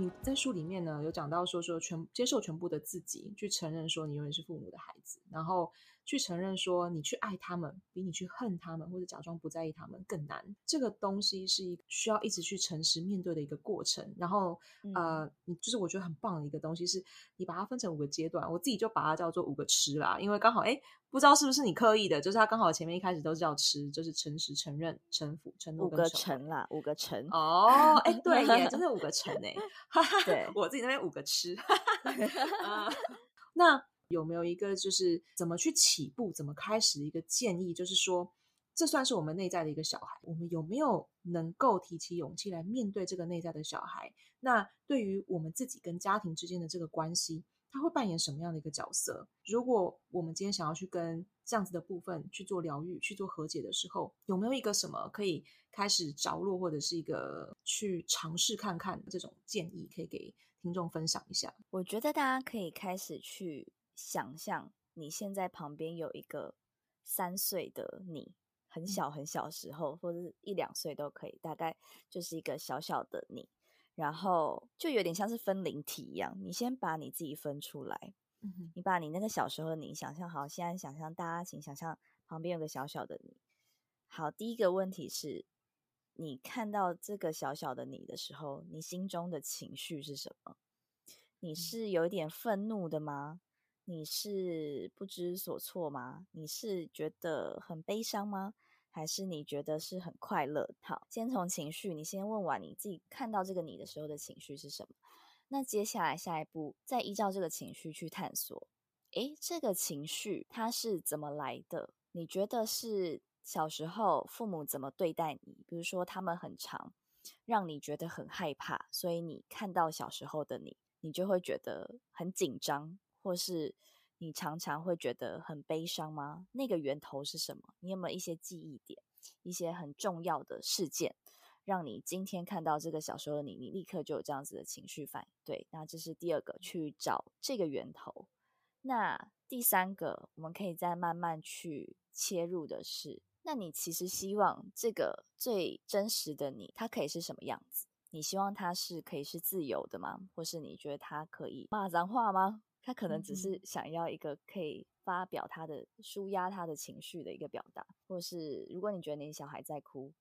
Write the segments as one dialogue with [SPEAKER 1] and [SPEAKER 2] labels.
[SPEAKER 1] 你在书里面呢，有讲到说说全接受全部的自己，去承认说你永远是父母的孩子，然后去承认说你去爱他们，比你去恨他们或者假装不在意他们更难。这个东西是一个需要一直去诚实面对的一个过程。然后，嗯、呃，你就是我觉得很棒的一个东西，是你把它分成五个阶段，我自己就把它叫做五个吃啦，因为刚好哎。不知道是不是你刻意的，就是它刚好前面一开始都是叫吃，就是诚实、承认、臣服、承诺。五个诚
[SPEAKER 2] 啦，五个诚。
[SPEAKER 1] 哦，哎，对耶，真的五个诚哎。
[SPEAKER 2] 对，
[SPEAKER 1] 我自己那边五个吃。uh, 那有没有一个就是怎么去起步、怎么开始的一个建议？就是说，这算是我们内在的一个小孩，我们有没有能够提起勇气来面对这个内在的小孩？那对于我们自己跟家庭之间的这个关系？他会扮演什么样的一个角色？如果我们今天想要去跟这样子的部分去做疗愈、去做和解的时候，有没有一个什么可以开始着落，或者是一个去尝试看看这种建议，可以给听众分享一下？
[SPEAKER 2] 我觉得大家可以开始去想象，你现在旁边有一个三岁的你，很小很小时候，嗯、或者是一两岁都可以，大概就是一个小小的你。然后就有点像是分灵体一样，你先把你自己分出来，嗯、你把你那个小时候的你想象好，现在想象大家请想象旁边有个小小的你。好，第一个问题是，你看到这个小小的你的时候，你心中的情绪是什么？你是有一点愤怒的吗？你是不知所措吗？你是觉得很悲伤吗？还是你觉得是很快乐？好，先从情绪，你先问完你自己看到这个你的时候的情绪是什么？那接下来下一步，再依照这个情绪去探索。诶，这个情绪它是怎么来的？你觉得是小时候父母怎么对待你？比如说他们很长让你觉得很害怕，所以你看到小时候的你，你就会觉得很紧张，或是。你常常会觉得很悲伤吗？那个源头是什么？你有没有一些记忆点，一些很重要的事件，让你今天看到这个小时候的你，你立刻就有这样子的情绪反应？对，那这是第二个，去找这个源头。那第三个，我们可以再慢慢去切入的是，那你其实希望这个最真实的你，它可以是什么样子？你希望它是可以是自由的吗？或是你觉得它可以骂脏话吗？他可能只是想要一个可以发表他的、舒压他的情绪的一个表达，或是如果你觉得你小孩在哭，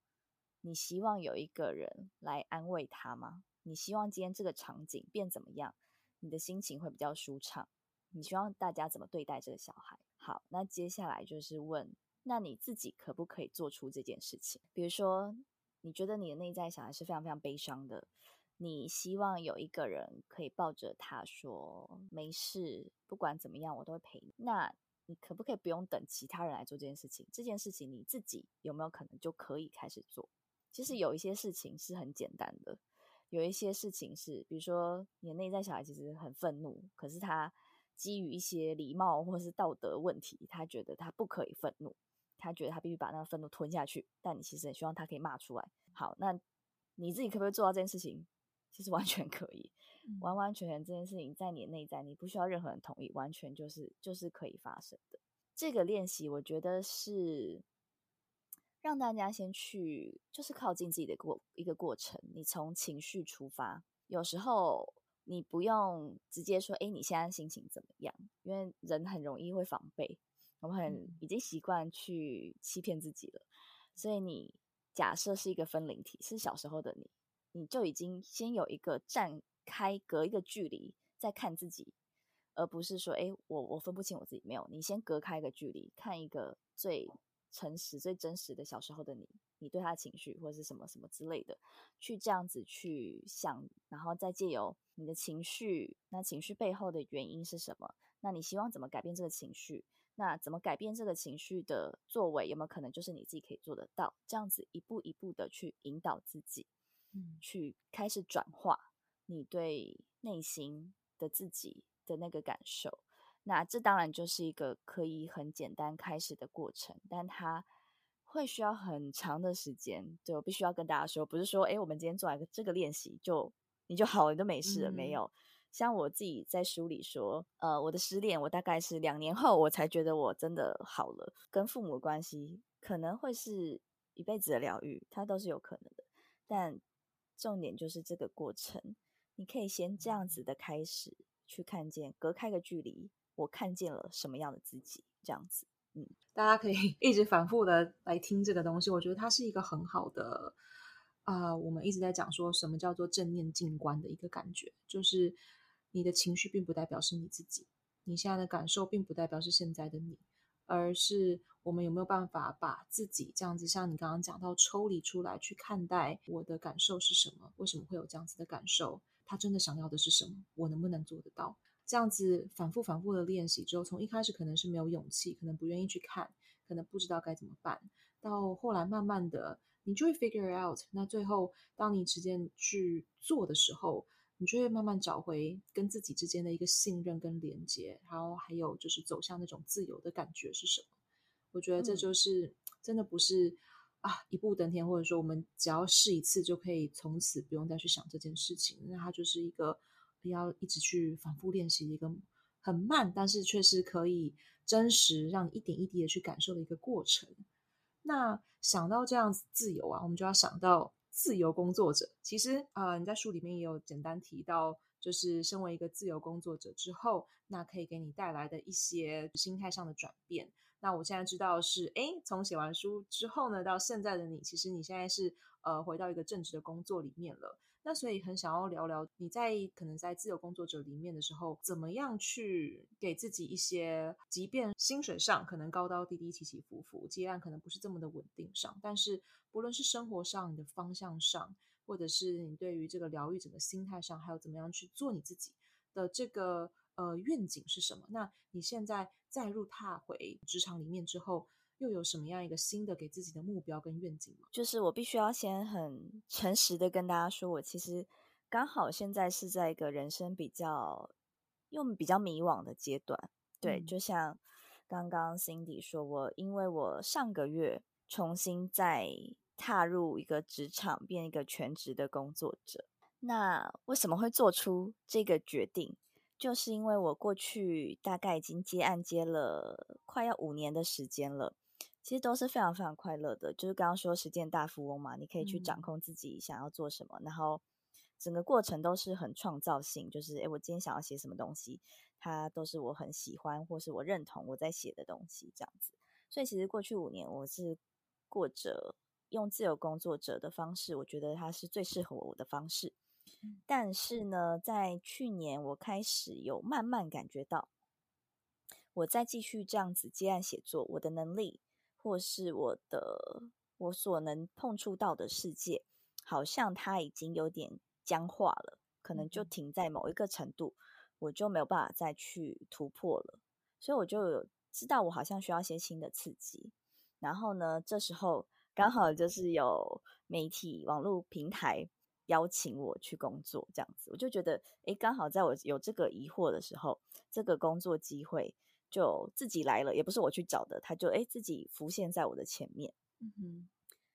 [SPEAKER 2] 你希望有一个人来安慰他吗？你希望今天这个场景变怎么样？你的心情会比较舒畅？你希望大家怎么对待这个小孩？好，那接下来就是问，那你自己可不可以做出这件事情？比如说，你觉得你的内在小孩是非常非常悲伤的。你希望有一个人可以抱着他说：“没事，不管怎么样，我都会陪你。”那你可不可以不用等其他人来做这件事情？这件事情你自己有没有可能就可以开始做？其实有一些事情是很简单的，有一些事情是，比如说你的内在小孩其实很愤怒，可是他基于一些礼貌或是道德问题，他觉得他不可以愤怒，他觉得他必须把那个愤怒吞下去。但你其实很希望他可以骂出来。好，那你自己可不可以做到这件事情？其实完全可以，完完全全这件事情在你的内在，你不需要任何人同意，完全就是就是可以发生的。这个练习，我觉得是让大家先去，就是靠近自己的过一个过程。你从情绪出发，有时候你不用直接说，哎，你现在心情怎么样？因为人很容易会防备，我们很已经习惯去欺骗自己了。所以你假设是一个分灵体，是小时候的你。你就已经先有一个站开隔一个距离在看自己，而不是说，哎，我我分不清我自己。没有，你先隔开一个距离，看一个最诚实、最真实的小时候的你，你对他的情绪或者是什么什么之类的，去这样子去想，然后再借由你的情绪，那情绪背后的原因是什么？那你希望怎么改变这个情绪？那怎么改变这个情绪的作为？有没有可能就是你自己可以做得到？这样子一步一步的去引导自己，去开始转化你对内心的自己的那个感受。那这当然就是一个可以很简单开始的过程，但它会需要很长的时间。对，我必须要跟大家说，不是说哎，我们今天做一个这个练习就你就好了，你都没事了，嗯、没有。像我自己在书里说，呃，我的失恋，我大概是两年后我才觉得我真的好了。跟父母的关系可能会是一辈子的疗愈，它都是有可能的。但重点就是这个过程，你可以先这样子的开始去看见，隔开个距离，我看见了什么样的自己，这样子。嗯，
[SPEAKER 1] 大家可以 一直反复的来听这个东西，我觉得它是一个很好的，啊、呃，我们一直在讲说什么叫做正念静观的一个感觉，就是。你的情绪并不代表是你自己，你现在的感受并不代表是现在的你，而是我们有没有办法把自己这样子，像你刚刚讲到抽离出来去看待我的感受是什么？为什么会有这样子的感受？他真的想要的是什么？我能不能做得到？这样子反复反复的练习之后，从一开始可能是没有勇气，可能不愿意去看，可能不知道该怎么办，到后来慢慢的你就会 figure out。那最后当你直接去做的时候，你就会慢慢找回跟自己之间的一个信任跟连接，然后还有就是走向那种自由的感觉是什么？我觉得这就是真的不是啊一步登天，或者说我们只要试一次就可以从此不用再去想这件事情。那它就是一个要一直去反复练习的一个很慢，但是却是可以真实让你一点一滴的去感受的一个过程。那想到这样子自由啊，我们就要想到。自由工作者，其实啊、呃，你在书里面也有简单提到，就是身为一个自由工作者之后，那可以给你带来的一些心态上的转变。那我现在知道是，诶，从写完书之后呢，到现在的你，其实你现在是呃回到一个正职的工作里面了。那所以很想要聊聊你在可能在自由工作者里面的时候，怎么样去给自己一些，即便薪水上可能高高低低、起起伏伏，接案可能不是这么的稳定上，但是不论是生活上你的方向上，或者是你对于这个疗愈整个心态上，还有怎么样去做你自己的这个呃愿景是什么？那你现在再入踏回职场里面之后。又有什么样一个新的给自己的目标跟愿景吗？
[SPEAKER 2] 就是我必须要先很诚实的跟大家说，我其实刚好现在是在一个人生比较又比较迷惘的阶段。对，嗯、就像刚刚 Cindy 说，我因为我上个月重新再踏入一个职场，变一个全职的工作者。那为什么会做出这个决定？就是因为我过去大概已经接案接了快要五年的时间了。其实都是非常非常快乐的，就是刚刚说实践大富翁嘛，你可以去掌控自己想要做什么，嗯、然后整个过程都是很创造性，就是诶，我今天想要写什么东西，它都是我很喜欢或是我认同我在写的东西这样子。所以其实过去五年我是过着用自由工作者的方式，我觉得它是最适合我的方式。嗯、但是呢，在去年我开始有慢慢感觉到，我再继续这样子接案写作，我的能力。或是我的我所能碰触到的世界，好像它已经有点僵化了，可能就停在某一个程度，我就没有办法再去突破了。所以我就有知道，我好像需要一些新的刺激。然后呢，这时候刚好就是有媒体网络平台邀请我去工作，这样子，我就觉得，诶，刚好在我有这个疑惑的时候，这个工作机会。就自己来了，也不是我去找的，他就诶自己浮现在我的前面，嗯哼，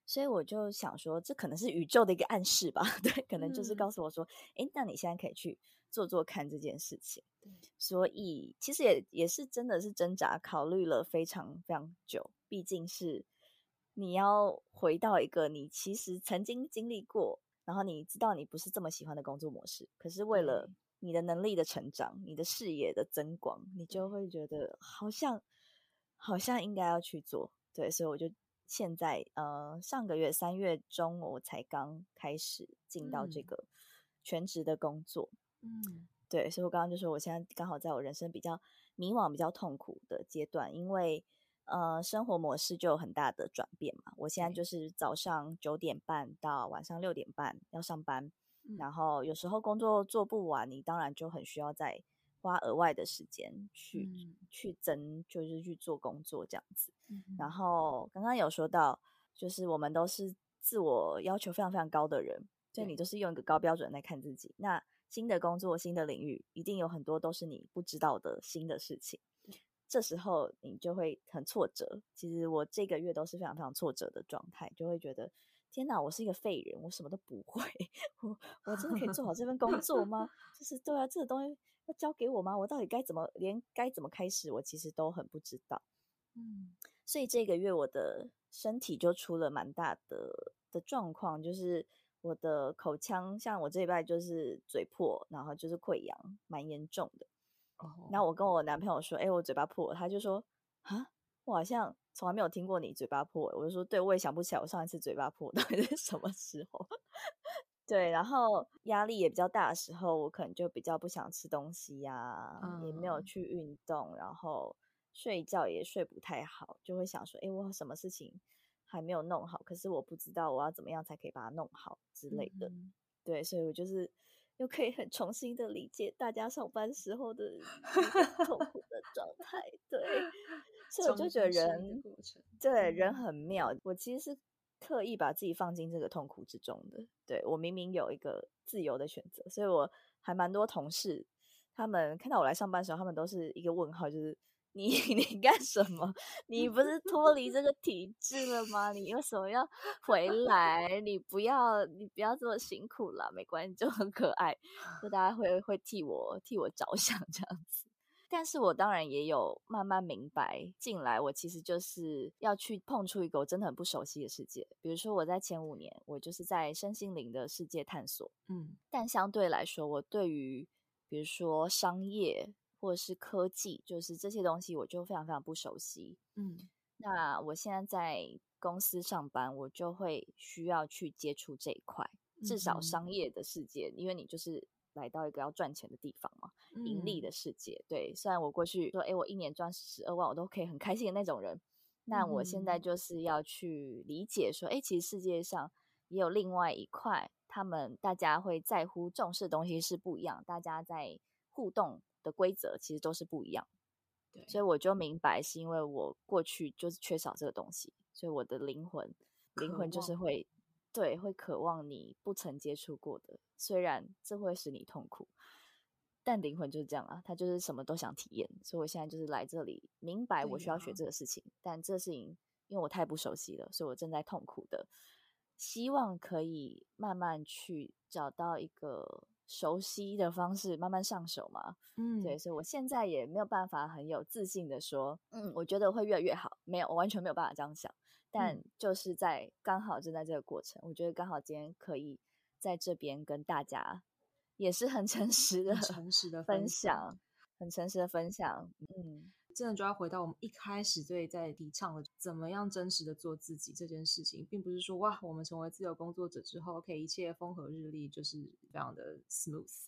[SPEAKER 2] 所以我就想说，这可能是宇宙的一个暗示吧，对，可能就是告诉我说，诶，那你现在可以去做做看这件事情。对，所以其实也也是真的是挣扎，考虑了非常非常久，毕竟是你要回到一个你其实曾经经历过，然后你知道你不是这么喜欢的工作模式，可是为了。你的能力的成长，你的视野的增广，你就。会觉得好像好像应该要去做，对，所以我就现在呃上个月三月中我才刚开始进到这个全职的工作，嗯，对，所以我刚刚就说我现在刚好在我人生比较迷惘、比较痛苦的阶段，因为呃生活模式就有很大的转变嘛，我现在就是早上九点半到晚上六点半要上班。然后有时候工作做不完，你当然就很需要再花额外的时间去、
[SPEAKER 1] 嗯、
[SPEAKER 2] 去增，就是去做工作这样子。
[SPEAKER 1] 嗯、
[SPEAKER 2] 然后刚刚有说到，就是我们都是自我要求非常非常高的人，所以你都是用一个高标准来看自己。那新的工作、新的领域，一定有很多都是你不知道的新的事情。这时候你就会很挫折。其实我这个月都是非常非常挫折的状态，就会觉得天哪，我是一个废人，我什么都不会，我我真的可以做好这份工作 吗？就是对啊，这个东西。要交给我吗？我到底该怎么，连该怎么开始，我其实都很不知道。
[SPEAKER 1] 嗯，
[SPEAKER 2] 所以这个月我的身体就出了蛮大的的状况，就是我的口腔，像我这一拜就是嘴破，然后就是溃疡，蛮严重的。
[SPEAKER 1] 哦，
[SPEAKER 2] 然后我跟我男朋友说：“哎，我嘴巴破。”他就说：“啊，我好像从来没有听过你嘴巴破。”我就说：“对，我也想不起来我上一次嘴巴破到底是什么时候。”对，然后压力也比较大的时候，我可能就比较不想吃东西呀、啊，嗯、也没有去运动，然后睡觉也睡不太好，就会想说，哎，我什么事情还没有弄好，可是我不知道我要怎么样才可以把它弄好之类的。嗯、对，所以我就是又可以很重新的理解大家上班时候的 痛苦的状态。对，所以我就觉得人，对，人很妙。我其实是。刻意把自己放进这个痛苦之中的，对，我明明有一个自由的选择，所以我还蛮多同事，他们看到我来上班的时候，他们都是一个问号，就是你 你干什么？你不是脱离这个体制了吗？你为什么要回来？你不要你不要这么辛苦了，没关系，就很可爱，就大家会会替我替我着想这样子。但是我当然也有慢慢明白，进来我其实就是要去碰触一个我真的很不熟悉的世界。比如说我在前五年，我就是在身心灵的世界探索，
[SPEAKER 1] 嗯，
[SPEAKER 2] 但相对来说，我对于比如说商业或者是科技，就是这些东西，我就非常非常不熟悉，
[SPEAKER 1] 嗯。
[SPEAKER 2] 那我现在在公司上班，我就会需要去接触这一块，至少商业的世界，嗯、因为你就是。来到一个要赚钱的地方嘛，盈利的世界。嗯、对，虽然我过去说，哎，我一年赚十二万，我都可以很开心的那种人。那我现在就是要去理解说，哎，其实世界上也有另外一块，他们大家会在乎重视的东西是不一样，大家在互动的规则其实都是不一样。
[SPEAKER 1] 对，
[SPEAKER 2] 所以我就明白，是因为我过去就是缺少这个东西，所以我的灵魂，灵魂就是会。对，会渴望你不曾接触过的，虽然这会使你痛苦，但灵魂就是这样啊，他就是什么都想体验。所以我现在就是来这里，明白我需要学这个事情，啊、但这事情因为我太不熟悉了，所以我正在痛苦的，希望可以慢慢去找到一个熟悉的方式，慢慢上手嘛。
[SPEAKER 1] 嗯，
[SPEAKER 2] 对，所以我现在也没有办法很有自信的说，嗯，我觉得会越来越好，没有，我完全没有办法这样想。但就是在刚好正在这个过程，我觉得刚好今天可以在这边跟大家也是很诚实的、
[SPEAKER 1] 诚实的
[SPEAKER 2] 分享，很诚实的分享。嗯，
[SPEAKER 1] 真的就要回到我们一开始对在提倡的怎么样真实的做自己这件事情，并不是说哇，我们成为自由工作者之后，可以一切风和日丽，就是非常的 smooth。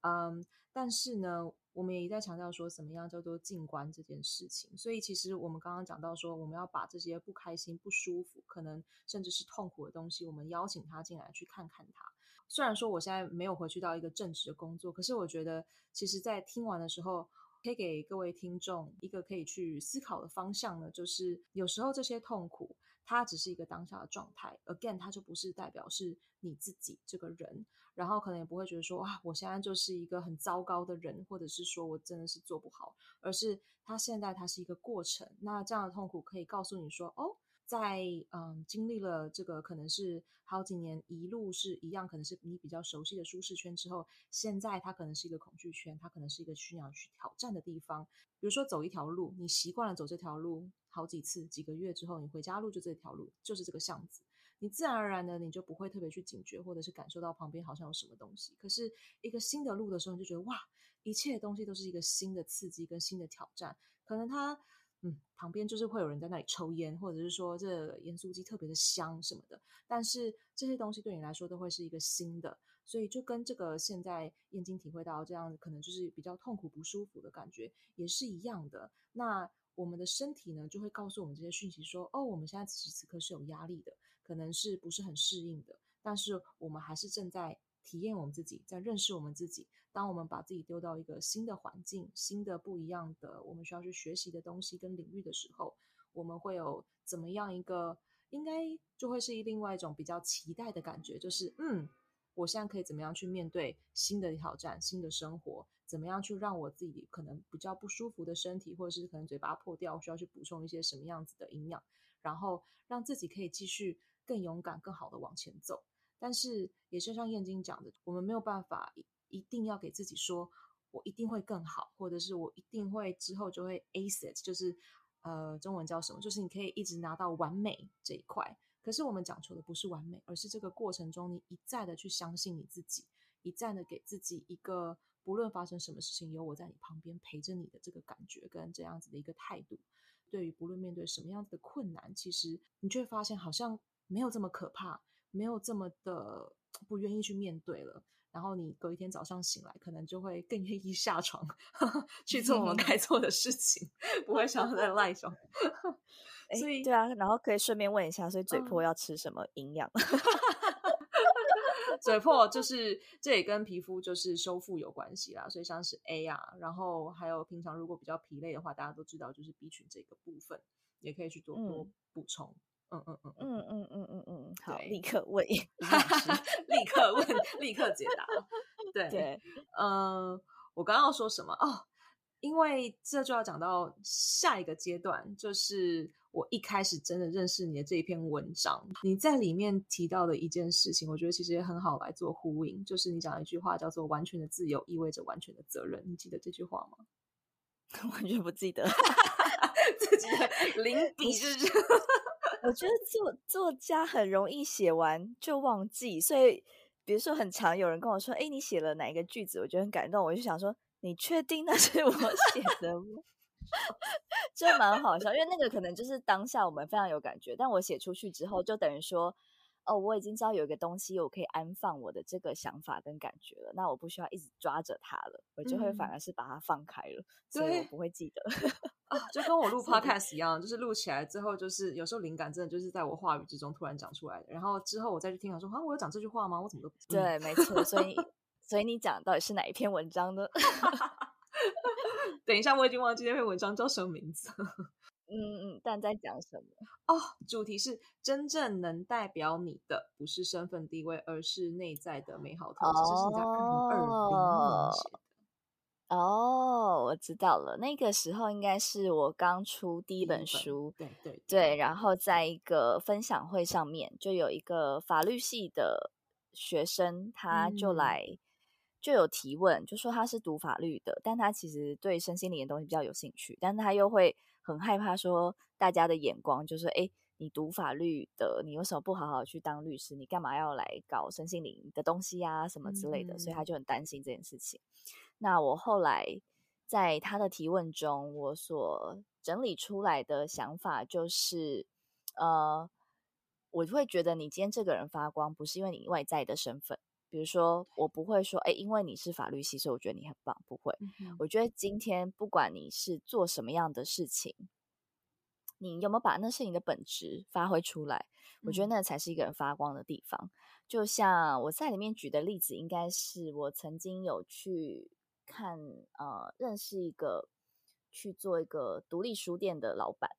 [SPEAKER 1] 嗯，但是呢，我们也一再强调说，怎么样叫做静观这件事情。所以，其实我们刚刚讲到说，我们要把这些不开心、不舒服，可能甚至是痛苦的东西，我们邀请他进来去看看他。虽然说我现在没有回去到一个正职的工作，可是我觉得，其实，在听完的时候，可以给各位听众一个可以去思考的方向呢，就是有时候这些痛苦，它只是一个当下的状态，again，它就不是代表是你自己这个人。然后可能也不会觉得说哇，我现在就是一个很糟糕的人，或者是说我真的是做不好，而是它现在它是一个过程。那这样的痛苦可以告诉你说，哦，在嗯经历了这个可能是好几年一路是一样，可能是你比较熟悉的舒适圈之后，现在它可能是一个恐惧圈，它可能是一个需要去挑战的地方。比如说走一条路，你习惯了走这条路好几次，几个月之后，你回家路就这条路，就是这个巷子。你自然而然的，你就不会特别去警觉，或者是感受到旁边好像有什么东西。可是一个新的路的时候，你就觉得哇，一切东西都是一个新的刺激跟新的挑战。可能它，嗯，旁边就是会有人在那里抽烟，或者是说这盐酥鸡特别的香什么的。但是这些东西对你来说都会是一个新的，所以就跟这个现在燕京体会到这样可能就是比较痛苦不舒服的感觉也是一样的。那我们的身体呢，就会告诉我们这些讯息说，哦，我们现在此时此刻是有压力的。可能是不是很适应的，但是我们还是正在体验我们自己，在认识我们自己。当我们把自己丢到一个新的环境、新的不一样的我们需要去学习的东西跟领域的时候，我们会有怎么样一个？应该就会是另外一种比较期待的感觉，就是嗯，我现在可以怎么样去面对新的挑战、新的生活？怎么样去让我自己可能比较不舒服的身体，或者是可能嘴巴破掉，需要去补充一些什么样子的营养，然后让自己可以继续更勇敢、更好的往前走。但是也是像燕京讲的，我们没有办法一定要给自己说我一定会更好，或者是我一定会之后就会 ace it，就是。呃，中文叫什么？就是你可以一直拿到完美这一块。可是我们讲求的不是完美，而是这个过程中你一再的去相信你自己，一再的给自己一个不论发生什么事情，有我在你旁边陪着你的这个感觉跟这样子的一个态度。对于不论面对什么样子的困难，其实你就会发现好像没有这么可怕，没有这么的 不愿意去面对了。然后你隔一天早上醒来，可能就会更愿意下床 去做我们该做的事情，不会想要再 赖床。所以
[SPEAKER 2] 对啊，然后可以顺便问一下，所以嘴破要吃什么营养？
[SPEAKER 1] 嘴破就是这也跟皮肤就是修复有关系啦，所以像是 A 啊，然后还有平常如果比较疲累的话，大家都知道就是 B 群这个部分也可以去多多补充。嗯嗯嗯嗯嗯
[SPEAKER 2] 嗯嗯嗯嗯，好，立刻问，
[SPEAKER 1] 立刻问，立刻解答。对对，呃，我刚刚要说什么哦？因为这就要讲到下一个阶段，就是我一开始真的认识你的这一篇文章，你在里面提到的一件事情，我觉得其实也很好来做呼应，就是你讲一句话叫做“完全的自由意味着完全的责任”，你记得这句话吗？
[SPEAKER 2] 完全不记得，
[SPEAKER 1] 自己的 零笔就是。
[SPEAKER 2] 我觉得作作家很容易写完就忘记，所以比如说很常有人跟我说：“哎，你写了哪一个句子？”我觉得很感动，我就想说：“你确定那是我写的吗？” 就蛮好笑，因为那个可能就是当下我们非常有感觉，但我写出去之后，就等于说。哦，我已经知道有一个东西，我可以安放我的这个想法跟感觉了。那我不需要一直抓着它了，我就会反而是把它放开了，嗯、所以我不会记得。
[SPEAKER 1] 啊，就跟我录 podcast 一样，就是录起来之后，就是有时候灵感真的就是在我话语之中突然讲出来的。然后之后我再去听，我说啊，我有讲这句话吗？我怎么都不记得。
[SPEAKER 2] 对，没错。所以，所以你讲到底是哪一篇文章呢？
[SPEAKER 1] 等一下，我已经忘记那篇文章叫什么名字。
[SPEAKER 2] 嗯嗯，但在讲什么？
[SPEAKER 1] 哦，主题是真正能代表你的，不是身份地位，而是内在的美好特质。这是你在二零二零年写的。
[SPEAKER 2] 哦，我知道了。那个时候应该是我刚出第一本书，
[SPEAKER 1] 本对对
[SPEAKER 2] 对。然后在一个分享会上面，就有一个法律系的学生，他就来、嗯、就有提问，就说他是读法律的，但他其实对身心灵的东西比较有兴趣，但他又会。很害怕说大家的眼光，就是哎，你读法律的，你为什么不好好去当律师？你干嘛要来搞身心灵的东西呀、啊？什么之类的，所以他就很担心这件事情。那我后来在他的提问中，我所整理出来的想法就是，呃，我会觉得你今天这个人发光，不是因为你外在的身份。比如说，我不会说，哎，因为你是法律系，所以我觉得你很棒。不会，嗯、我觉得今天不管你是做什么样的事情，你有没有把那是你的本质发挥出来，嗯、我觉得那才是一个人发光的地方。就像我在里面举的例子，应该是我曾经有去看，呃，认识一个去做一个独立书店的老板。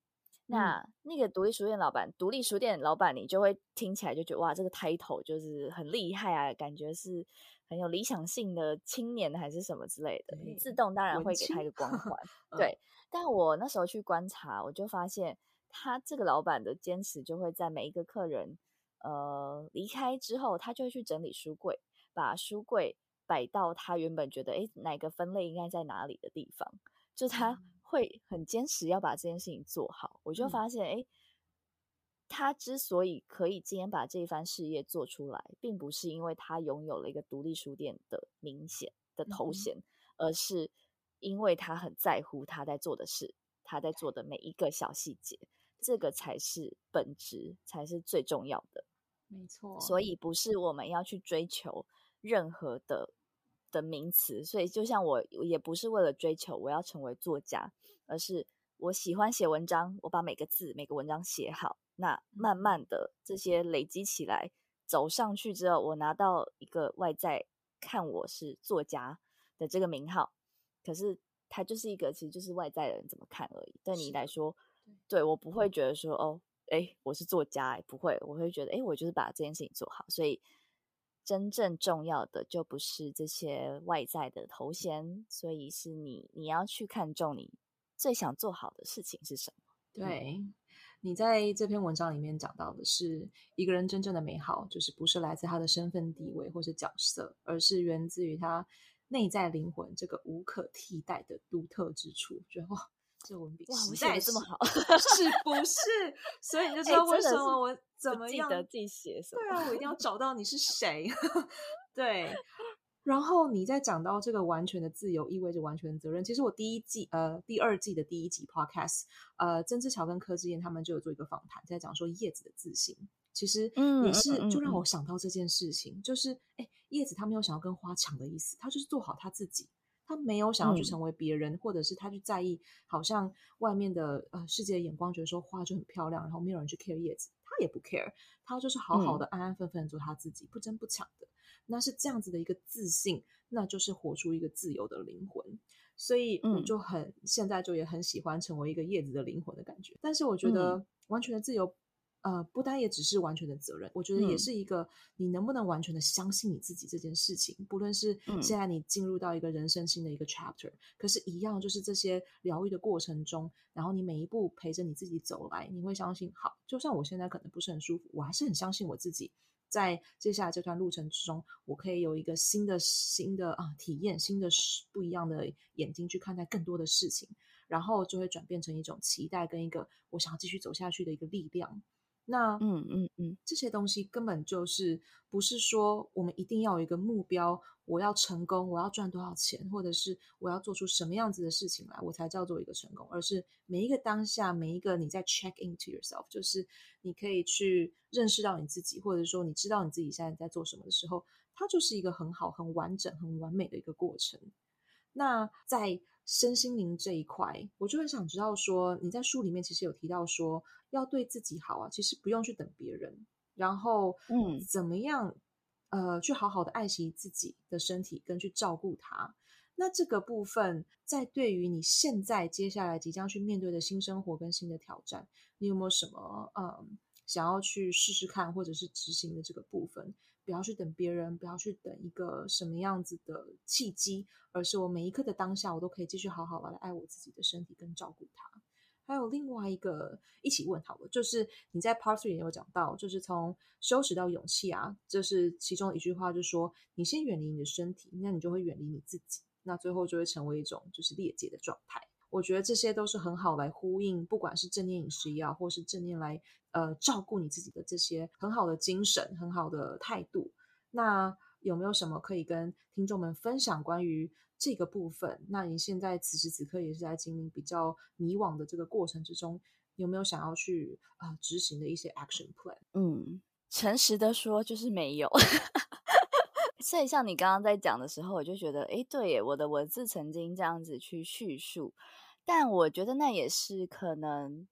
[SPEAKER 2] 那那个独立书店老板，独立书店老板，你就会听起来就觉得哇，这个 title 就是很厉害啊，感觉是很有理想性的青年还是什么之类的，你自动当然会给他一个光环。对，但我那时候去观察，我就发现他这个老板的坚持就会在每一个客人呃离开之后，他就会去整理书柜，把书柜摆到他原本觉得诶哪个分类应该在哪里的地方，就他。嗯会很坚持要把这件事情做好，我就发现，哎、嗯，他之所以可以今天把这一番事业做出来，并不是因为他拥有了一个独立书店的明显的头衔，嗯、而是因为他很在乎他在做的事，他在做的每一个小细节，这个才是本质，才是最重要的。
[SPEAKER 1] 没错，
[SPEAKER 2] 所以不是我们要去追求任何的。的名词，所以就像我也不是为了追求我要成为作家，而是我喜欢写文章，我把每个字、每个文章写好，那慢慢的这些累积起来，走上去之后，我拿到一个外在看我是作家的这个名号，可是他就是一个其实就是外在的人怎么看而已。对你来说，对，对我不会觉得说哦，哎，我是作家，哎，不会，我会觉得哎，我就是把这件事情做好。所以真正重要的就不是这些外在的头衔，所以是你你要去看重你最想做好的事情是什么。
[SPEAKER 1] 对。嗯你在这篇文章里面讲到的是一个人真正的美好，就是不是来自他的身份地位或是角色，而是源自于他内在灵魂这个无可替代的独特之处。觉得哇，这文笔实在这么好，是 不是？所以你就知道为什么我怎么样
[SPEAKER 2] 记得自己写什么？
[SPEAKER 1] 对啊，我一定要 找到你是谁。对。然后你再讲到这个完全的自由意味着完全的责任。其实我第一季呃第二季的第一集 podcast，呃曾志乔跟柯志燕他们就有做一个访谈，在讲说叶子的自信，其实也是就让我想到这件事情，嗯嗯嗯、就是哎叶子他没有想要跟花抢的意思，他就是做好他自己，他没有想要去成为别人，嗯、或者是他去在意好像外面的呃世界的眼光，觉得说花就很漂亮，然后没有人去 care 叶子，他也不 care，他就是好好的安安分分做他自己，嗯、不争不抢的。那是这样子的一个自信，那就是活出一个自由的灵魂。所以我就很、嗯、现在就也很喜欢成为一个叶子的灵魂的感觉。但是我觉得完全的自由，嗯、呃，不单也只是完全的责任，我觉得也是一个你能不能完全的相信你自己这件事情。不论是现在你进入到一个人生新的一个 chapter，、嗯、可是，一样就是这些疗愈的过程中，然后你每一步陪着你自己走来，你会相信，好，就算我现在可能不是很舒服，我还是很相信我自己。在接下来这段路程之中，我可以有一个新的新的啊体验，新的不一样的眼睛去看待更多的事情，然后就会转变成一种期待跟一个我想要继续走下去的一个力量。那嗯嗯嗯，这些东西根本就是不是说我们一定要有一个目标，我要成功，我要赚多少钱，或者是我要做出什么样子的事情来，我才叫做一个成功。而是每一个当下，每一个你在 check into yourself，就是你可以去认识到你自己，或者说你知道你自己现在在做什么的时候，它就是一个很好、很完整、很完美的一个过程。那在身心灵这一块，我就很想知道说，你在书里面其实有提到说，要对自己好啊，其实不用去等别人，然后嗯，怎么样呃，去好好的爱惜自己的身体，跟去照顾它。那这个部分，在对于你现在接下来即将去面对的新生活跟新的挑战，你有没有什么嗯，想要去试试看或者是执行的这个部分？不要去等别人，不要去等一个什么样子的契机，而是我每一刻的当下，我都可以继续好好来爱我自己的身体跟照顾它。还有另外一个一起问好了，就是你在 Part Three 也有讲到，就是从羞耻到勇气啊，这是其中一句话，就是说你先远离你的身体，那你就会远离你自己，那最后就会成为一种就是裂解的状态。我觉得这些都是很好来呼应，不管是正念饮食也好，或是正念来呃照顾你自己的这些很好的精神、很好的态度。那有没有什么可以跟听众们分享关于这个部分？那你现在此时此刻也是在经历比较迷惘的这个过程之中，有没有想要去啊、执行的一些 action plan？
[SPEAKER 2] 嗯，诚实的说，就是没有。所以像你刚刚在讲的时候，我就觉得，哎，对耶，我的文字曾经这样子去叙述。但我觉得那也是可能，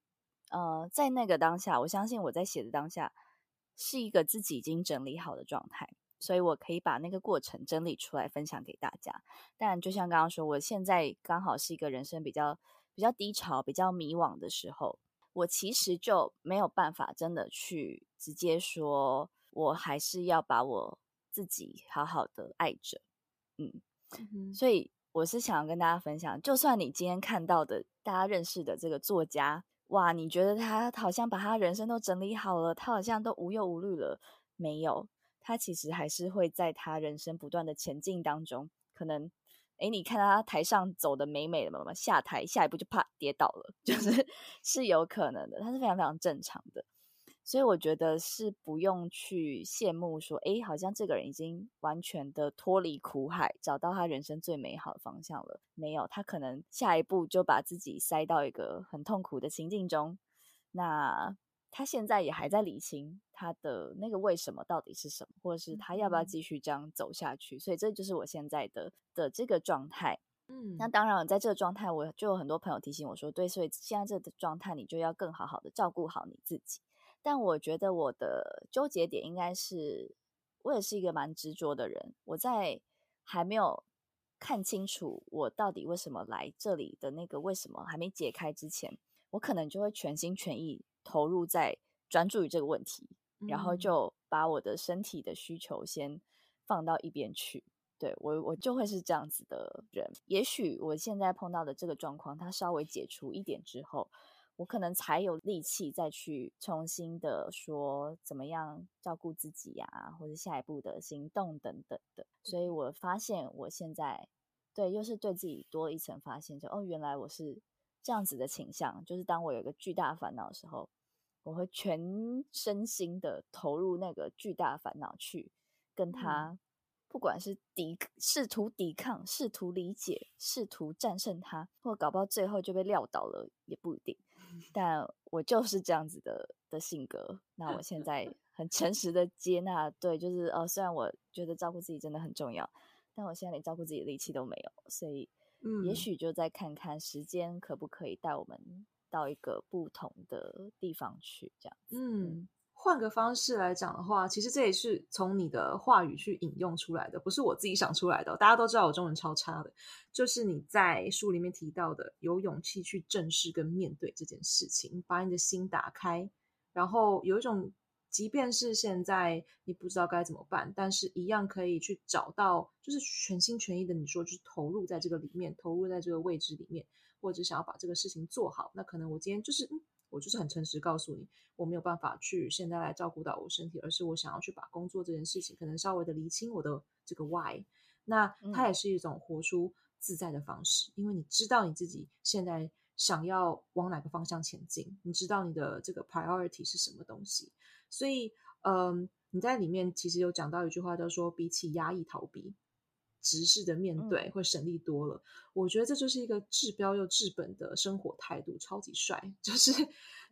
[SPEAKER 2] 呃，在那个当下，我相信我在写的当下是一个自己已经整理好的状态，所以我可以把那个过程整理出来分享给大家。但就像刚刚说，我现在刚好是一个人生比较比较低潮、比较迷惘的时候，我其实就没有办法真的去直接说，我还是要把我自己好好的爱着，嗯，嗯，所以。我是想要跟大家分享，就算你今天看到的大家认识的这个作家，哇，你觉得他好像把他人生都整理好了，他好像都无忧无虑了，没有，他其实还是会在他人生不断的前进当中，可能，诶，你看他台上走的美美的嘛，下台下一步就啪跌倒了，就是是有可能的，他是非常非常正常的。所以我觉得是不用去羡慕说，哎，好像这个人已经完全的脱离苦海，找到他人生最美好的方向了。没有，他可能下一步就把自己塞到一个很痛苦的情境中。那他现在也还在理清他的那个为什么到底是什么，或者是他要不要继续这样走下去。所以这就是我现在的的这个状态。嗯，那当然，在这个状态，我就有很多朋友提醒我说，对，所以现在这个状态，你就要更好好的照顾好你自己。但我觉得我的纠结点应该是，我也是一个蛮执着的人。我在还没有看清楚我到底为什么来这里的那个为什么还没解开之前，我可能就会全心全意投入在专注于这个问题，然后就把我的身体的需求先放到一边去。对，我，我就会是这样子的人。也许我现在碰到的这个状况，它稍微解除一点之后，我可能才有力气再去重新的说怎么样照顾自己呀、啊，或者下一步的行动等等的。所以我发现我现在对，又是对自己多了一层发现，就哦，原来我是这样子的倾向。就是当我有一个巨大烦恼的时候，我会全身心的投入那个巨大烦恼去跟他。不管是抵试图抵抗、试图理解、试图战胜他，或搞不好最后就被撂倒了，也不一定。但我就是这样子的的性格。那我 现在很诚实的接纳，对，就是呃，虽然我觉得照顾自己真的很重要，但我现在连照顾自己的力气都没有，所以，嗯，也许就再看看时间可不可以带我们到一个不同的地方去，这样子，
[SPEAKER 1] 嗯。换个方式来讲的话，其实这也是从你的话语去引用出来的，不是我自己想出来的。大家都知道我中文超差的，就是你在书里面提到的，有勇气去正视跟面对这件事情，把你的心打开，然后有一种，即便是现在你不知道该怎么办，但是一样可以去找到，就是全心全意的，你说就是投入在这个里面，投入在这个位置里面，或者想要把这个事情做好。那可能我今天就是。我就是很诚实告诉你，我没有办法去现在来照顾到我身体，而是我想要去把工作这件事情，可能稍微的厘清我的这个 why。那它也是一种活出自在的方式，嗯、因为你知道你自己现在想要往哪个方向前进，你知道你的这个 priority 是什么东西。所以，嗯，你在里面其实有讲到一句话，叫说比起压抑逃避。直视的面对会省力多了，嗯，我觉得这就是一个治标又治本的生活态度，超级帅。就是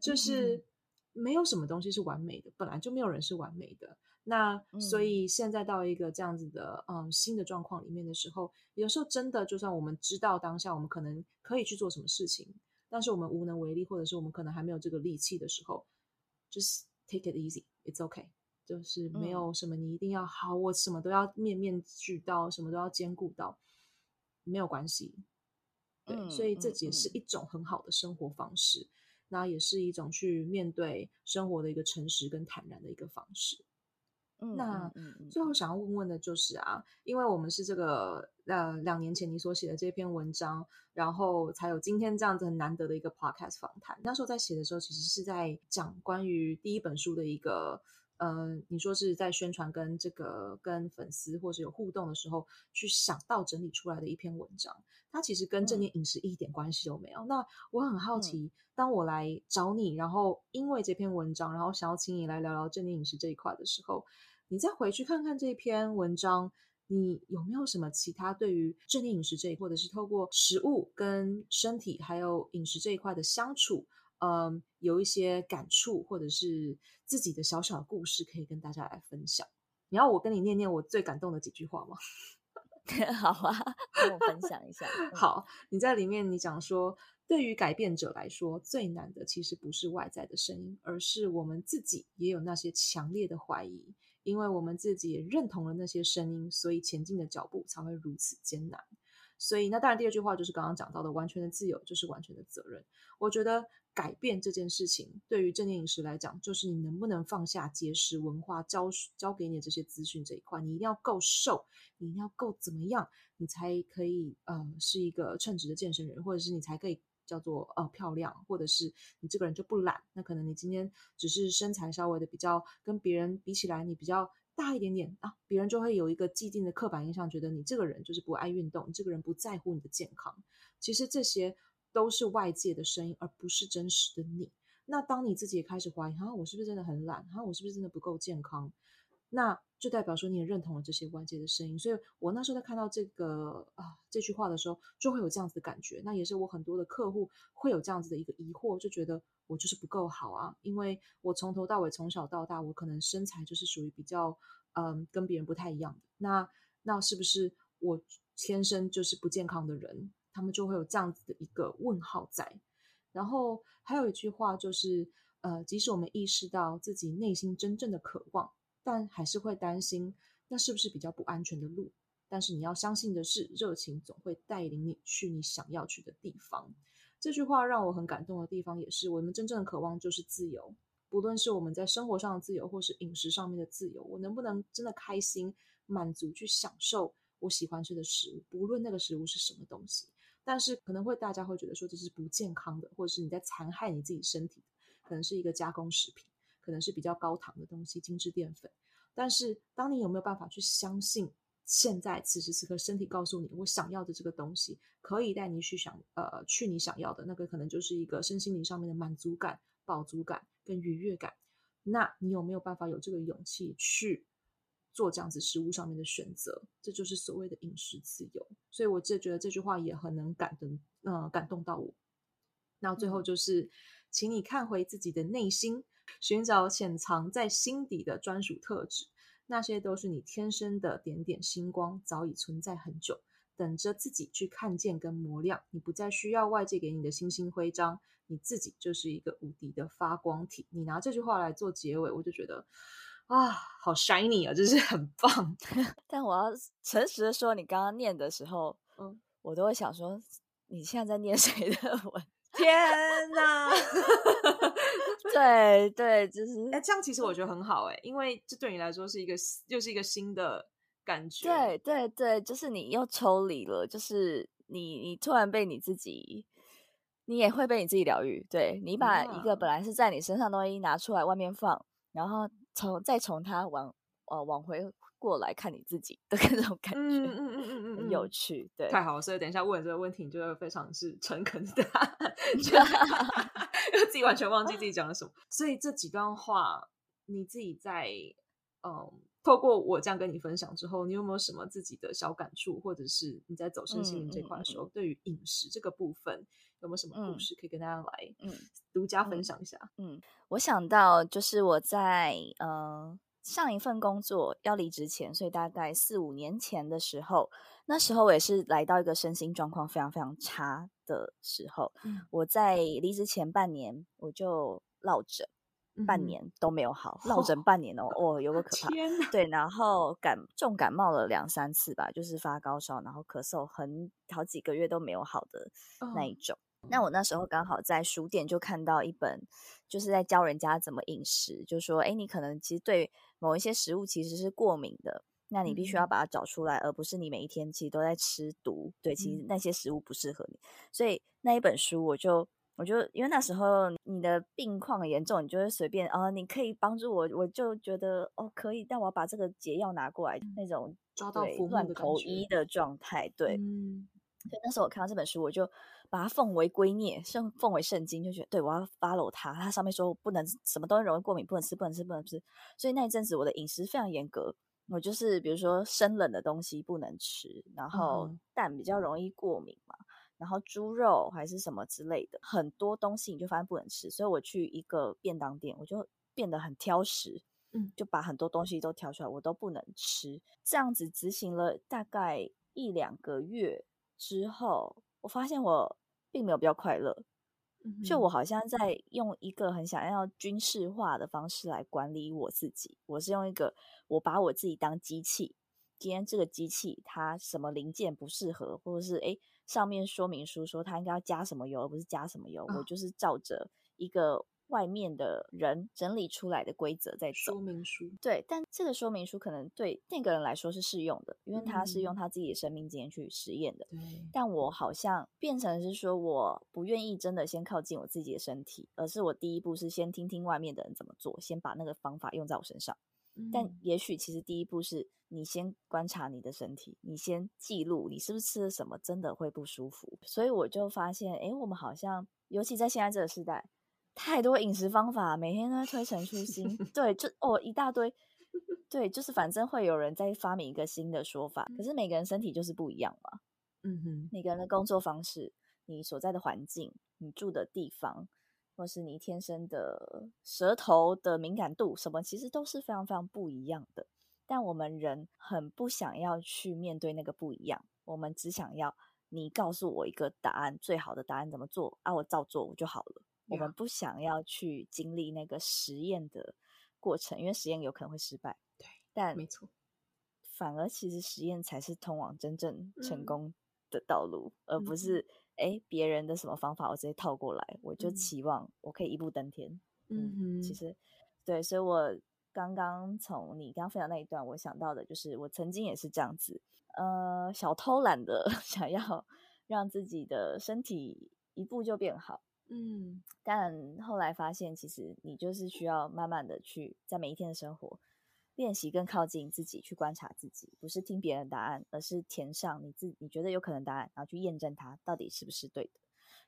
[SPEAKER 1] 就是没有什么东西是完美的，本来就没有人是完美的。那所以现在到一个这样子的嗯新的状况里面的时候，有时候真的就算我们知道当下我们可能可以去做什么事情，但是我们无能为力，或者是我们可能还没有这个力气的时候，就是 take it easy，it's okay。就是没有什么，你一定要好，我什么都要面面俱到，什么都要兼顾到，没有关系。对，所以这也是一种很好的生活方式，那也是一种去面对生活的一个诚实跟坦然的一个方式。那最后想要问问的就是啊，因为我们是这个呃两年前你所写的这篇文章，然后才有今天这样子很难得的一个 podcast 访谈。那时候在写的时候，其实是在讲关于第一本书的一个。呃，你说是在宣传跟这个跟粉丝或者有互动的时候，去想到整理出来的一篇文章，它其实跟正念饮食一点关系都没有。嗯、那我很好奇、嗯，当我来找你，然后因为这篇文章，然后想要请你来聊聊正念饮食这一块的时候，你再回去看看这篇文章，你有没有什么其他对于正念饮食这一，或者是透过食物跟身体还有饮食这一块的相处？嗯，有一些感触，或者是自己的小小的故事，可以跟大家来分享。你要我跟你念念我最感动的几句话吗？
[SPEAKER 2] 好啊，跟我分享一下。
[SPEAKER 1] 好，你在里面你讲说，对于改变者来说，最难的其实不是外在的声音，而是我们自己也有那些强烈的怀疑，因为我们自己也认同了那些声音，所以前进的脚步才会如此艰难。所以，那当然，第二句话就是刚刚讲到的，完全的自由就是完全的责任。我觉得改变这件事情，对于正念饮食来讲，就是你能不能放下节食文化教教给你的这些资讯这一块，你一定要够瘦，你一定要够怎么样，你才可以呃是一个称职的健身人，或者是你才可以叫做呃漂亮，或者是你这个人就不懒。那可能你今天只是身材稍微的比较跟别人比起来，你比较。大一点点啊，别人就会有一个既定的刻板印象，觉得你这个人就是不爱运动，你这个人不在乎你的健康。其实这些都是外界的声音，而不是真实的你。那当你自己也开始怀疑，啊，我是不是真的很懒？啊，我是不是真的不够健康？那就代表说你也认同了这些外界的声音。所以我那时候在看到这个啊这句话的时候，就会有这样子的感觉。那也是我很多的客户会有这样子的一个疑惑，就觉得。我就是不够好啊，因为我从头到尾，从小到大，我可能身材就是属于比较，嗯，跟别人不太一样的。那那是不是我天生就是不健康的人？他们就会有这样子的一个问号在。然后还有一句话就是，呃，即使我们意识到自己内心真正的渴望，但还是会担心那是不是比较不安全的路。但是你要相信的是，热情总会带领你去你想要去的地方。这句话让我很感动的地方，也是我们真正的渴望就是自由。不论是我们在生活上的自由，或是饮食上面的自由，我能不能真的开心、满足去享受我喜欢吃的食物，不论那个食物是什么东西。但是可能会大家会觉得说这是不健康的，或者是你在残害你自己身体，可能是一个加工食品，可能是比较高糖的东西、精致淀粉。但是当你有没有办法去相信，现在此时此刻身体告诉你，我想要的这个东西可以带你去想，呃，去你想要的那个，可能就是一个身心灵上面的满足感、饱足感。跟愉悦感，那你有没有办法有这个勇气去做这样子食物上面的选择？这就是所谓的饮食自由。所以我就觉得这句话也很能感动，呃，感动到我。那最后就是，请你看回自己的内心，寻找潜藏在心底的专属特质，那些都是你天生的点点星光，早已存在很久。等着自己去看见跟磨亮，你不再需要外界给你的星星徽章，你自己就是一个无敌的发光体。你拿这句话来做结尾，我就觉得啊，好 shiny 啊，就是很棒。
[SPEAKER 2] 但我要诚实的说，你刚刚念的时候，嗯，我都会想说，你现在在念谁的文？
[SPEAKER 1] 天哪！
[SPEAKER 2] 对对，就是
[SPEAKER 1] 哎，这样其实我觉得很好哎，因为这对你来说是一个又是一个新的。感觉
[SPEAKER 2] 对对对，就是你又抽离了，就是你你突然被你自己，你也会被你自己疗愈。对，你把一个本来是在你身上的东西拿出来外面放，然后从再从他往呃往回过来看你自己的那种感觉，嗯嗯嗯嗯嗯，很有趣。对，
[SPEAKER 1] 太好了，所以等一下问这个问题，你就会非常是诚恳的 因为自己完全忘记自己讲了什么。所以这几段话，你自己在嗯。透过我这样跟你分享之后，你有没有什么自己的小感触，或者是你在走身心灵这块的时候，嗯嗯嗯、对于饮食这个部分有没有什么故事可以跟大家来嗯独家分享一下？
[SPEAKER 2] 嗯，嗯，我想到就是我在呃上一份工作要离职前，所以大概四五年前的时候，那时候我也是来到一个身心状况非常非常差的时候。嗯、我在离职前半年我就落枕。半年都没有好，落枕半年哦，哦，有个可怕。对，然后感重感冒了两三次吧，就是发高烧，然后咳嗽很好几个月都没有好的那一种。哦、那我那时候刚好在书店就看到一本，就是在教人家怎么饮食，就说，哎，你可能其实对某一些食物其实是过敏的，那你必须要把它找出来，嗯、而不是你每一天其实都在吃毒。对，其实那些食物不适合你，嗯、所以那一本书我就。我就因为那时候你的病况很严重，你就会随便哦，你可以帮助我，我就觉得哦可以，但我要把这个解药拿过来，那种
[SPEAKER 1] 抓到
[SPEAKER 2] 乱投医的状态，对。
[SPEAKER 1] 嗯，
[SPEAKER 2] 所以那时候我看到这本书，我就把它奉为圭臬，圣奉为圣经，就觉得对我要 follow 它。它上面说不能什么东西容易过敏，不能吃，不能吃，不能吃。所以那一阵子我的饮食非常严格，我就是比如说生冷的东西不能吃，然后蛋比较容易过敏嘛。然后猪肉还是什么之类的，很多东西你就发现不能吃，所以我去一个便当店，我就变得很挑食，嗯，就把很多东西都挑出来，我都不能吃。这样子执行了大概一两个月之后，我发现我并没有比较快乐，嗯，就我好像在用一个很想要军事化的方式来管理我自己。我是用一个，我把我自己当机器，今天这个机器它什么零件不适合，或者是诶。上面说明书说它应该要加什么油，而不是加什么油。哦、我就是照着一个外面的人整理出来的规则在走。
[SPEAKER 1] 说明书
[SPEAKER 2] 对，但这个说明书可能对那个人来说是适用的，因为他是用他自己的生命经验去实验的。
[SPEAKER 1] 嗯、
[SPEAKER 2] 但我好像变成是说，我不愿意真的先靠近我自己的身体，而是我第一步是先听听外面的人怎么做，先把那个方法用在我身上。但也许其实第一步是你先观察你的身体，你先记录你是不是吃了什么真的会不舒服。所以我就发现，哎，我们好像尤其在现在这个时代，太多饮食方法每天都在推陈出新。对，就哦一大堆，对，就是反正会有人在发明一个新的说法。可是每个人身体就是不一样嘛，
[SPEAKER 1] 嗯哼，
[SPEAKER 2] 每个人的工作方式、你所在的环境、你住的地方。或是你天生的舌头的敏感度，什么其实都是非常非常不一样的。但我们人很不想要去面对那个不一样，我们只想要你告诉我一个答案，最好的答案怎么做啊？我照做我就好了。我们不想要去经历那个实验的过程，因为实验有可能会失败。
[SPEAKER 1] 对，
[SPEAKER 2] 但
[SPEAKER 1] 没错，
[SPEAKER 2] 反而其实实验才是通往真正成功的道路，嗯、而不是哎别人的什么方法我直接套过来，我就期望我可以一步登天。
[SPEAKER 1] 嗯哼，
[SPEAKER 2] 其实对，所以我刚刚从你刚刚分享那一段，我想到的就是我曾经也是这样子，呃，小偷懒的 想要让自己的身体一步就变好。
[SPEAKER 1] 嗯，
[SPEAKER 2] 但后来发现，其实你就是需要慢慢的去在每一天的生活练习，更靠近自己，去观察自己，不是听别人答案，而是填上你自你觉得有可能答案，然后去验证它到底是不是对的。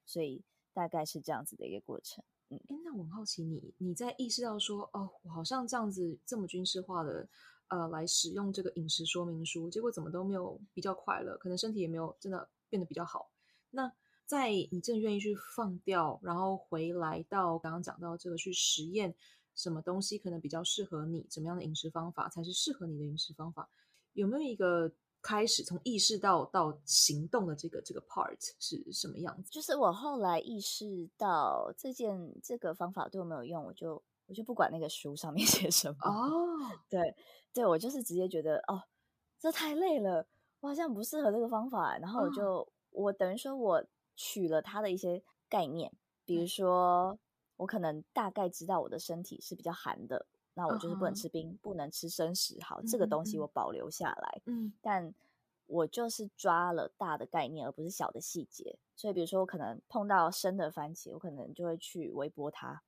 [SPEAKER 2] 所以大概是这样子的一个过程。嗯，
[SPEAKER 1] 那我很好奇你，你在意识到说，哦，我好像这样子这么军事化的，呃，来使用这个饮食说明书，结果怎么都没有比较快乐，可能身体也没有真的变得比较好。那在你真的愿意去放掉，然后回来到刚刚讲到这个去实验什么东西可能比较适合你，怎么样的饮食方法才是适合你的饮食方法？有没有一个开始从意识到到行动的这个这个 part 是什么样子？
[SPEAKER 2] 就是我后来意识到这件这个方法对我没有用，我就我就不管那个书上面 写什么
[SPEAKER 1] 哦，
[SPEAKER 2] 对对，我就是直接觉得哦，这太累了，我好像不适合这个方法，然后我就、哦、我等于说我。取了他的一些概念，比如说，我可能大概知道我的身体是比较寒的，那我就是不能吃冰，uh -huh. 不能吃生食。好，这个东西我保留下来。嗯，但我就是抓了大的概念，而不是小的细节。所以，比如说，我可能碰到生的番茄，我可能就会去微波它，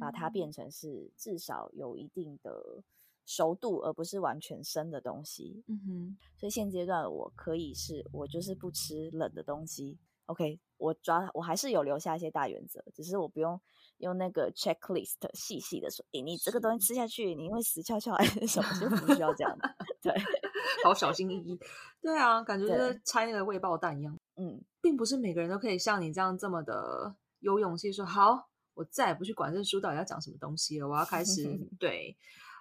[SPEAKER 2] 把它变成是至少有一定的熟度，而不是完全生的东西。嗯哼。所以现阶段我可以是我就是不吃冷的东西。OK。我抓我还是有留下一些大原则，只是我不用用那个 checklist 细细的说，诶，你这个东西吃下去你会死翘翘还是 什么，就不需要这样的。对，
[SPEAKER 1] 好小心翼翼。对啊，感觉就是拆那个未爆弹一样。嗯，并不是每个人都可以像你这样这么的有勇气说，好，我再也不去管这书到底要讲什么东西了，我要开始 对。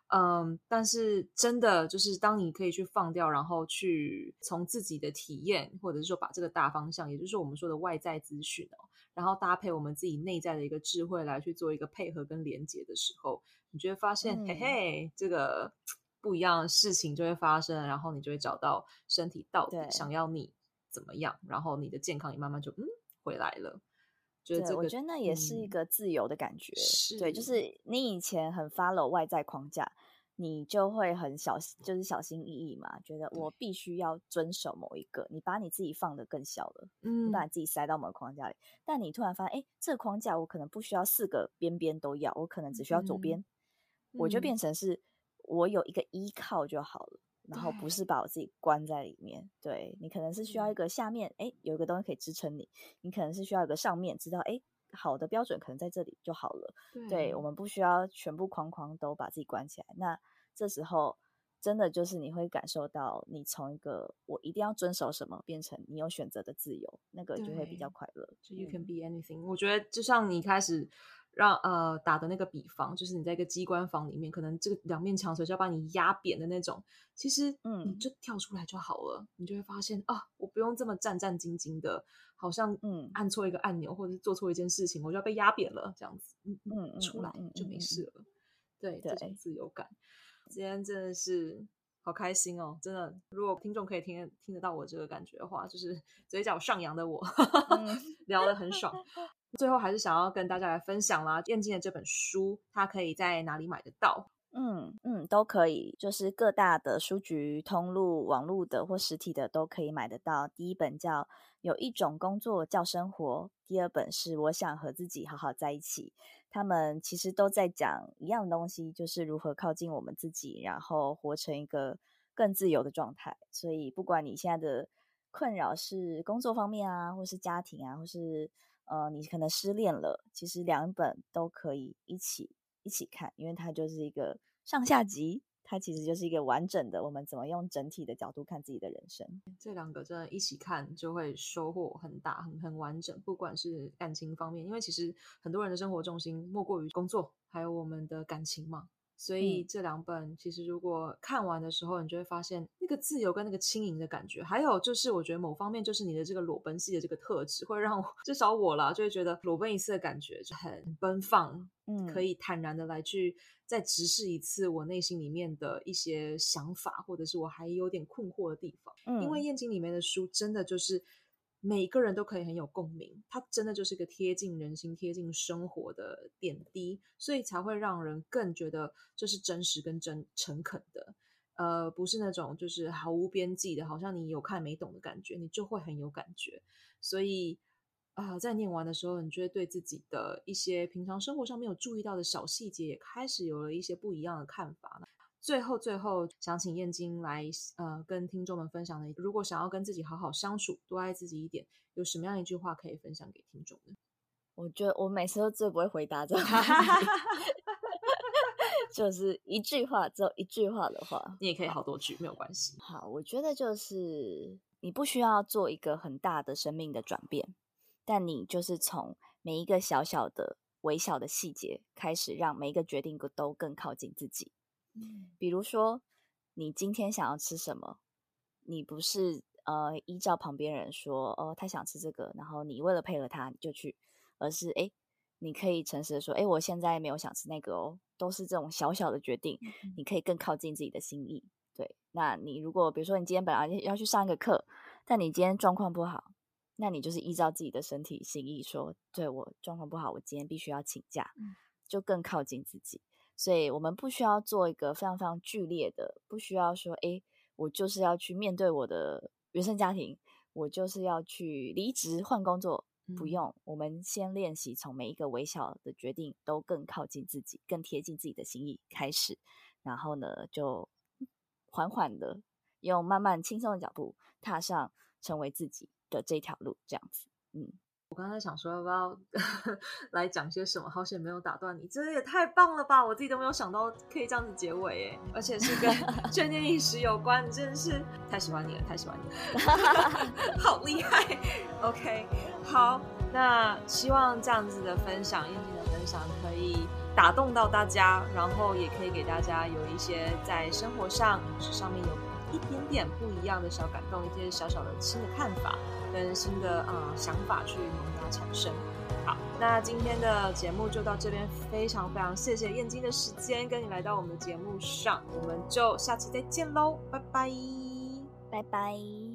[SPEAKER 1] 嗯，但是真的就是当你可以去放掉，然后去从自己的体验，或者是说把这个大方向，也就是我们说的外在资讯哦，然后搭配我们自己内在的一个智慧来去做一个配合跟连接的时候，你就会发现，嗯、嘿嘿，这个 不一样的事情就会发生，然后你就会找到身体到底想要你怎么样，然后你的健康也慢慢就嗯回来了。
[SPEAKER 2] 对，我觉得那也是一个自由的感觉。嗯、对，就是你以前很 follow 外在框架，你就会很小心，就是小心翼翼嘛，觉得我必须要遵守某一个。你把你自己放得更小了，嗯，你把你自己塞到某个框架里。但你突然发现，哎，这个框架我可能不需要四个边边都要，我可能只需要左边，嗯、我就变成是我有一个依靠就好了。然后不是把我自己关在里面，对，你可能是需要一个下面，哎，有一个东西可以支撑你；你可能是需要一个上面，知道，哎，好的标准可能在这里就好了。对，对，我们不需要全部框框都把自己关起来。那这时候真的就是你会感受到，你从一个我一定要遵守什么，变成你有选择的自由，那个就会比较快乐。
[SPEAKER 1] 就 you can be anything，嗯。我觉得就像你开始。让呃打的那个比方，就是你在一个机关房里面，可能这个两面墙随时要把你压扁的那种。其实，嗯，你就跳出来就好了，嗯，你就会发现啊，我不用这么战战兢兢的，好像嗯按错一个按钮或者是做错一件事情，我就要被压扁了这样子。嗯嗯，出来就没事了。嗯嗯嗯，对，对，这种自由感。今天真的是好开心哦，真的。如果听众可以听听得到我这个感觉的话，就是嘴角上扬的我，嗯，聊得很爽。最后还是想要跟大家来分享啦，燕京的这本书，它可以在哪里买得到？
[SPEAKER 2] 嗯嗯，都可以，就是各大的书局通路、网络的或实体的都可以买得到。第一本叫《有一种工作叫生活》，第二本是《我想和自己好好在一起》。他们其实都在讲一样东西，就是如何靠近我们自己，然后活成一个更自由的状态。所以，不管你现在的困扰是工作方面啊，或是家庭啊，或是呃，你可能失恋了，其实两本都可以一起一起看，因为它就是一个上下集，它其实就是一个完整的，我们怎么用整体的角度看自己的人生。
[SPEAKER 1] 这两个真的一起看就会收获很大，很很完整，不管是感情方面，因为其实很多人的生活重心莫过于工作，还有我们的感情嘛。所以这两本其实如果看完的时候，你就会发现那个自由跟那个轻盈的感觉，还有就是我觉得某方面就是你的这个裸奔系的这个特质，会让我 至少我啦就会觉得裸奔一次的感觉就很奔放，嗯，可以坦然的来去再直视一次我内心里面的一些想法，或者是我还有点困惑的地方。嗯，因为燕京里面的书真的就是。每个人都可以很有共鸣，它真的就是个贴近人心、贴近生活的点滴，所以才会让人更觉得这是真实跟真诚恳的，呃，不是那种就是毫无边际的，好像你有看没懂的感觉，你就会很有感觉。所以啊、在念完的时候，你就会对自己的一些平常生活上没有注意到的小细节，也开始有了一些不一样的看法。最后，最后想请燕京来，呃，跟听众们分享的，如果想要跟自己好好相处，多爱自己一点，有什么样一句话可以分享给听众呢？
[SPEAKER 2] 我觉得我每次都最不会回答这个，就是一句话，只有一句话的话，
[SPEAKER 1] 你也可以好多句，没有关系。
[SPEAKER 2] 好，我觉得就是你不需要做一个很大的生命的转变，但你就是从每一个小小的、微小的细节开始，让每一个决定都更靠近自己。比如说，你今天想要吃什么？你不是呃依照旁边人说哦，他想吃这个，然后你为了配合他你就去，而是诶，你可以诚实的说，诶，我现在没有想吃那个哦，都是这种小小的决定，你可以更靠近自己的心意。对，那你如果比如说你今天本来要去上一个课，但你今天状况不好，那你就是依照自己的身体心意说，对，我状况不好，我今天必须要请假，就更靠近自己。所以我们不需要做一个非常非常剧烈的，不需要说，哎，我就是要去面对我的原生家庭，我就是要去离职换工作，不用。嗯、我们先练习从每一个微小的决定都更靠近自己，更贴近自己的心意开始，然后呢，就缓缓的用慢慢轻松的脚步踏上成为自己的这条路，这样子，嗯。
[SPEAKER 1] 我刚才想说要不要 来讲些什么，好险没有打断你，真的也太棒了吧！我自己都没有想到可以这样子结尾哎，而且是跟 眷念饮食有关，你真的是太喜欢你了，太喜欢你了，好厉害！OK，好，那希望这样子的分享，燕京的分享可以打动到大家，然后也可以给大家有一些在生活上上面有。一点点不一样的小感动，一些小小的新的看法跟新的啊、想法去萌芽产生。好，那今天的节目就到这边，非常非常谢谢燕京的时间，跟你来到我们的节目上，我们就下期再见喽，拜拜，
[SPEAKER 2] 拜拜。